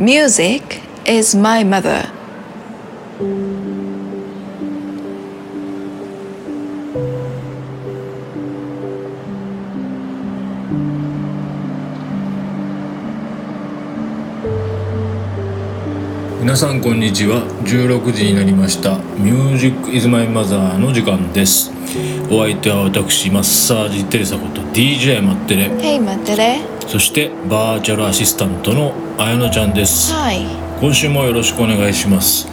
Music is my mother. 皆さんこんにちは16時になりました「Music is my mother」の時間ですお相手は私マッサージテレサこと DJ マッテレ Hey, 待ってれ。そしてバーチャルアシスタントのあやのちゃんですはい。今週もよろしくお願いします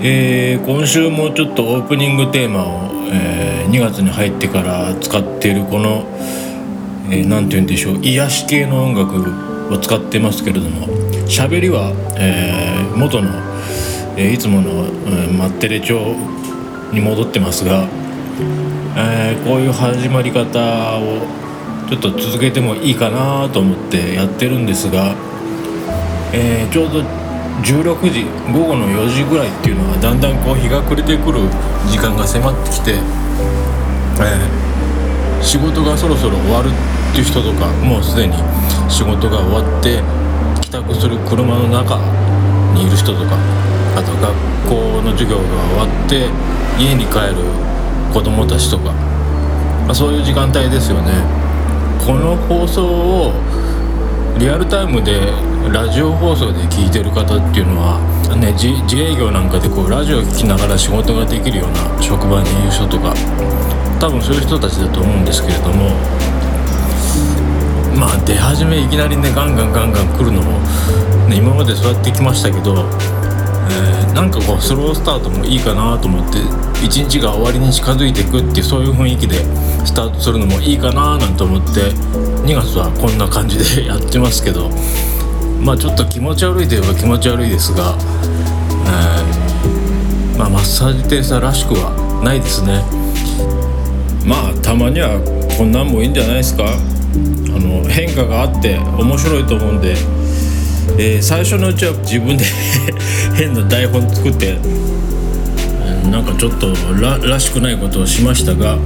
えー今週もちょっとオープニングテーマを、えー2月に入ってから使っているこのえーて言うんでしょう癒し系の音楽を使ってますけれども喋りは、えー元の、えーいつもの、えーマッテレ調に戻ってますが、えーこういう始まり方をちょっと続けてもいいかなと思ってやってるんですが、えーちょうど16時午後の4時ぐらいっていうのはだんだんこう日が暮れてくる時間が迫ってきて、えー仕事がそろそろ終わるっていう人とかもうすでに仕事が終わって帰宅する車の中にいる人とかあと学校の授業が終わって家に帰る子供たちとか、まあ、そういう時間帯ですよね。この放送をリアルタイムでラジオ放送で聞いてる方っていうのは、ね、自営業なんかでこうラジオ聴きながら仕事ができるような職場にいる人とか多分そういう人たちだと思うんですけれどもまあ出始めいきなりねガンガンガンガン来るのも、ね、今までそうやってきましたけど、なんかこうスロースタートもいいかなと思って一日が終わりに近づいていくっていうそういう雰囲気でスタートするのもいいかななんて思って2月はこんな感じでやってますけどまあちょっと気持ち悪いといえば気持ち悪いですが、えーまあマッサージテレサらしくはないですね。まあたまにはこんなんもいいんじゃないですか。あの変化があって面白いと思うんで、えー最初のうちは自分で 変な台本作ってなんかちょっとらしくないことをしましたが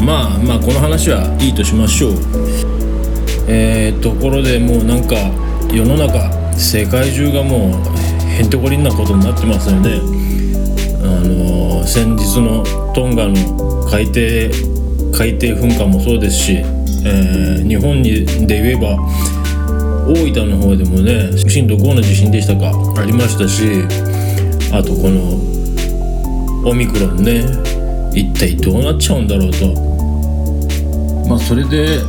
まあまあこの話はいいとしましょう。えー、ところでもうなんか世の中世界中がもうへんてこりんなことになってますよねあの先日のトンガの海底海底噴火もそうですし、えー日本にで言えば大分の方でもね震度5の地震でしたか？ありましたしあとこのオミクロンね一体どうなっちゃうんだろうと。まあそれで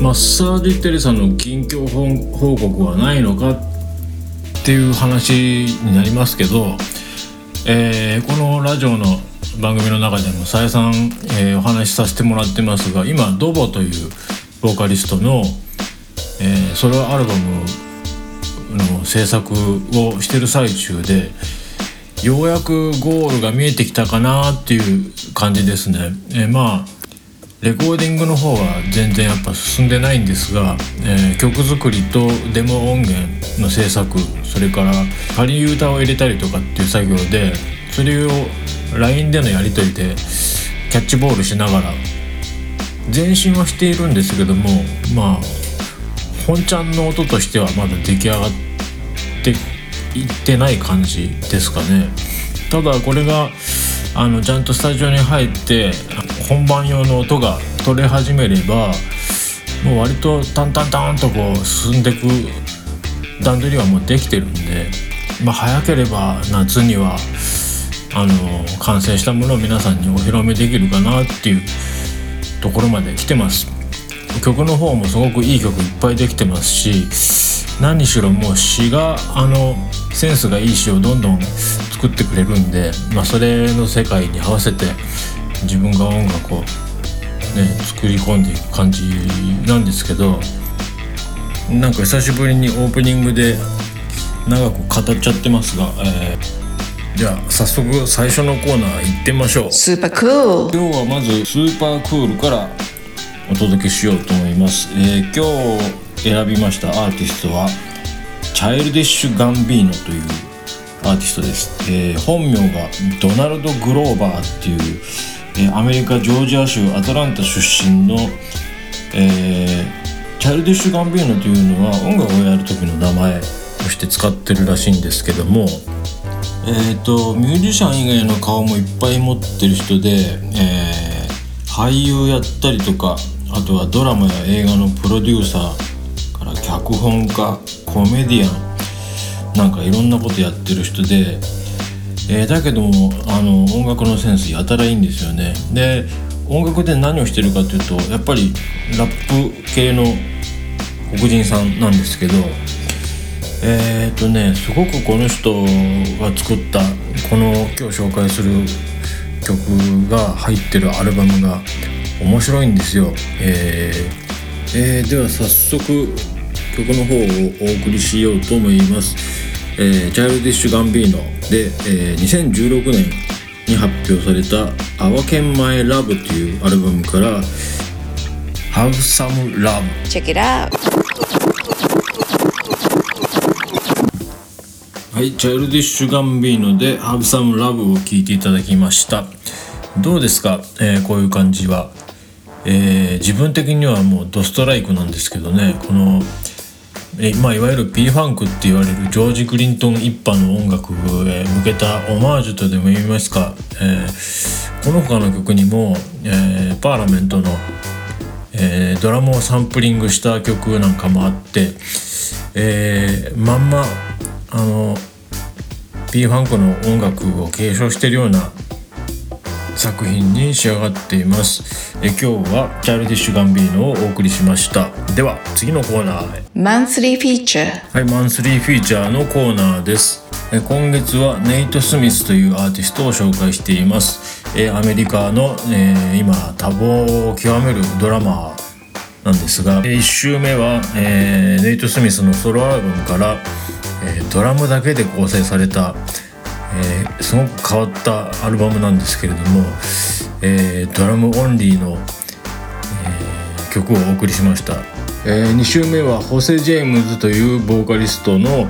マッサージテレサの近況報報告はないのかっていう話になりますけど、えーこのラジオの番組の中でも再三、えーお話しさせてもらってますが今ドボというボーカリストの、えーソロアルバムの制作をしてる最中でようやくゴールが見えてきたかなっていう感じですね。えーまあレコーディングの方は全然やっぱ進んでないんですが、えー曲作りとデモ音源の制作それから仮歌を入れたりとかっていう作業でそれを LINE でのやり取りでキャッチボールしながら前進はしているんですけどもまあ本ちゃんの音としてはまだ出来上がっていってない感じですかね。ただこれがあのちゃんとスタジオに入って本番用の音が取れ始めればもう割とタンタンタンとこう進んでいく段取りはもうできてるんで、まあ、早ければ夏にはあの完成したものを皆さんにお披露目できるかなっていうところまで来てます。曲の方もすごくいい曲いっぱいできてますし何しろもう詩があのセンスがいい詩をどんどん作ってくれるんで、まあ、それの世界に合わせて自分が音楽を、ね、作り込んでいく感じなんですけどなんか久しぶりにオープニングで長く語っちゃってますが、えーじゃあ早速最初のコーナー行ってみましょう。Super cool. 今日はまずスーパークールからお届けしようと思います、えー今日選びましたアーティストはチャイルディッシュ・ガンビーノというアーティストです、えー本名がドナルド・グローバーっていう、えーアメリカ・ジョージア州アトランタ出身の、えチャイルディッシュ・ガンビーノというのは音楽をやる時の名前として使ってるらしいんですけどもえっ、とミュージシャン以外の顔もいっぱい持ってる人で、えー、俳優やったりとかあとはドラマや映画のプロデューサーから脚本家コメディアンなんかいろんなことやってる人で、えー、だけどもあの音楽のセンスやたらいいんですよね。で音楽で何をしてるかというとやっぱりラップ系の黒人さんなんですけどえっ、とねすごくこの人が作ったこの今日紹介する曲が入ってるアルバムが面白いんですよ。えーえー、では早速曲の方をお送りしようと思います。えー、チャイルディッシュ・ガンビーノで、えー、2016年に発表された「Our Can My Love」というアルバムから「Have Some Love」Check it out! はい、チャイルディッシュ・ガンビーノで「Have Some Love」を聴いていただきましたどうですか、えー、こういう感じはえー、自分的にはもうドストライクなんですけどねこの、えー、まあ、いわゆる P ファンクって言われるジョージ・クリントン一派の音楽へ向けたオマージュとでも言いますか、えー、この他の曲にも、えパーラメントの、えドラムをサンプリングした曲なんかもあって、えまんまあの P ファンクの音楽を継承してるような作品に仕上がっています。え今日はチャイルディッシュ・ガンビーノをお送りしました。では次のコーナーへ。マンスリーフィーチャーはいマンスリーフィーチャーのコーナーです。え今月はネイト・スミスというアーティストを紹介しています。えアメリカの、えー、今多忙を極めるドラマーなんですが1週目は、えー、ネイト・スミスのソロアルバムから、えー、ドラムだけで構成されたえー、すごく変わったアルバムなんですけれども、えー、ドラムオンリーの、えー、曲をお送りしました、え2週目はホセ・ジェームズというボーカリストの、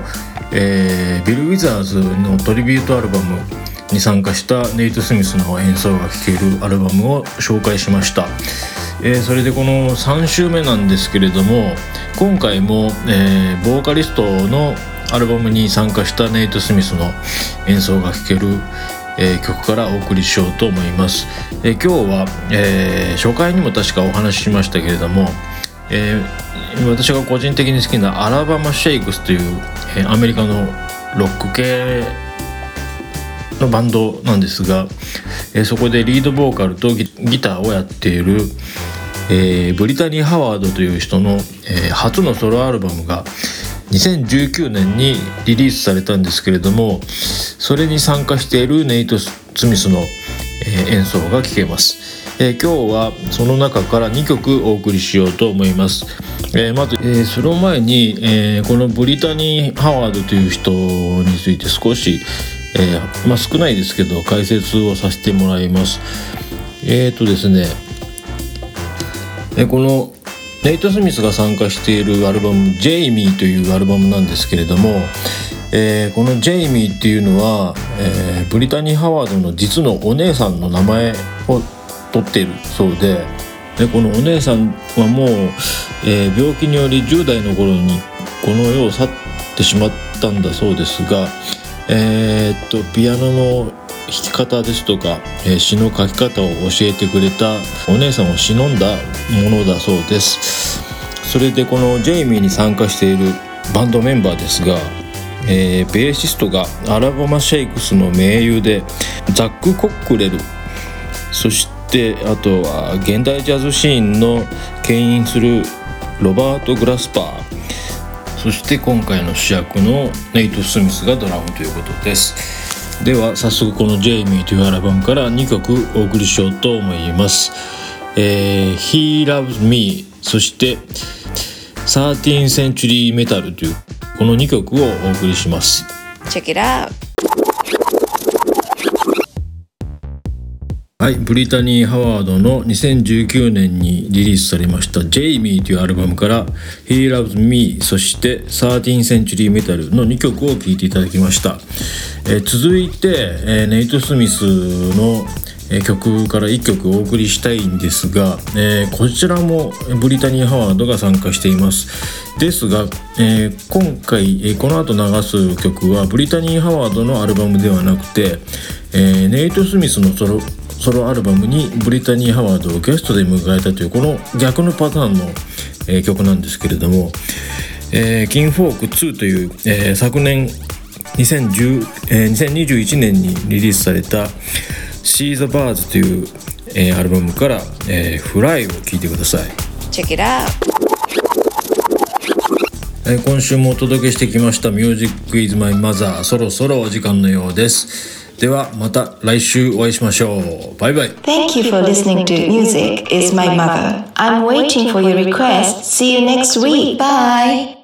えビル・ウィザーズのトリビュートアルバムに参加したネイト・スミスの演奏が聴けるアルバムを紹介しました、えそれでこの3週目なんですけれども今回も、えボーカリストのアルバムに参加したネイト・スミスの演奏が聴ける、えー、曲からお送りしようと思います、えー、今日は、えー、初回にも確かお話ししましたけれども、え私が個人的に好きなアラバマ・シェイクスという、えアメリカのロック系のバンドなんですが、えそこでリードボーカルとギターをやっている、えブリタニー・ハワードという人の、え初のソロアルバムが2019年にリリースされたんですけれどもそれに参加しているネイト・スミスの、え演奏が聴けます、えー、今日はその中から2曲お送りしようと思います、えー、まず、えー、その前に、えこのブリタニー・ハワードという人について少し、えまあ、少ないですけど解説をさせてもらいます。えっ、とですねえこのネイト・スミスが参加しているアルバム「ジェイミー」というアルバムなんですけれども、えー、このジェイミーっていうのは、えー、ブリタニー・ハワードの実のお姉さんの名前を取っているそうででこのお姉さんはもう、えー、病気により10代の頃にこの世を去ってしまったんだそうですが、えー、っとピアノの弾き方ですとか、え、詩の書き方を教えてくれたお姉さんを忍んだものだそうです。それでこのジェイミーに参加しているバンドメンバーですが、えー、ベーシストがアラバマ・シェイクスの盟友でザック・コックレル。そしてあとは現代ジャズシーンの牽引するロバート・グラスパー。そして今回の主役のネイト・スミスがドラムということです。では早速この「ジェイミー」というアルバムから2曲お送りしようと思います。えー、He Loves Me そして13 Century Metal というこの2曲をお送りします。Check it out! はい、ブリタニー・ハワードの2019年にリリースされました「ジェイミー」というアルバムから「He Loves Me」そして「13 Century Metal」の2曲を聴いていただきました、えー、続いて、えー、ネイト・スミスの、曲から1曲お送りしたいんですが、えーこちらもブリタニー・ハワードが参加しています。ですが、えー今回、えーこの後流す曲はブリタニー・ハワードのアルバムではなくて、えネイト・スミスのソロソロアルバムにブリタニー・ハワードをゲストで迎えたというこの逆のパターンの、えー曲なんですけれども「えーキンフォーク2」という、えー昨年2010、えー2021年にリリースされた「See the Birds」という、えーアルバムから「えー、フライ」を聴いてください。Check it out. えー今週もお届けしてきました「Music is My Mother」そろそろお時間のようです。ではまた来週お会いしましょう。バイバイ。Thank you for listening to Music is My Mother. I'm waiting for your request. See you next week. Bye.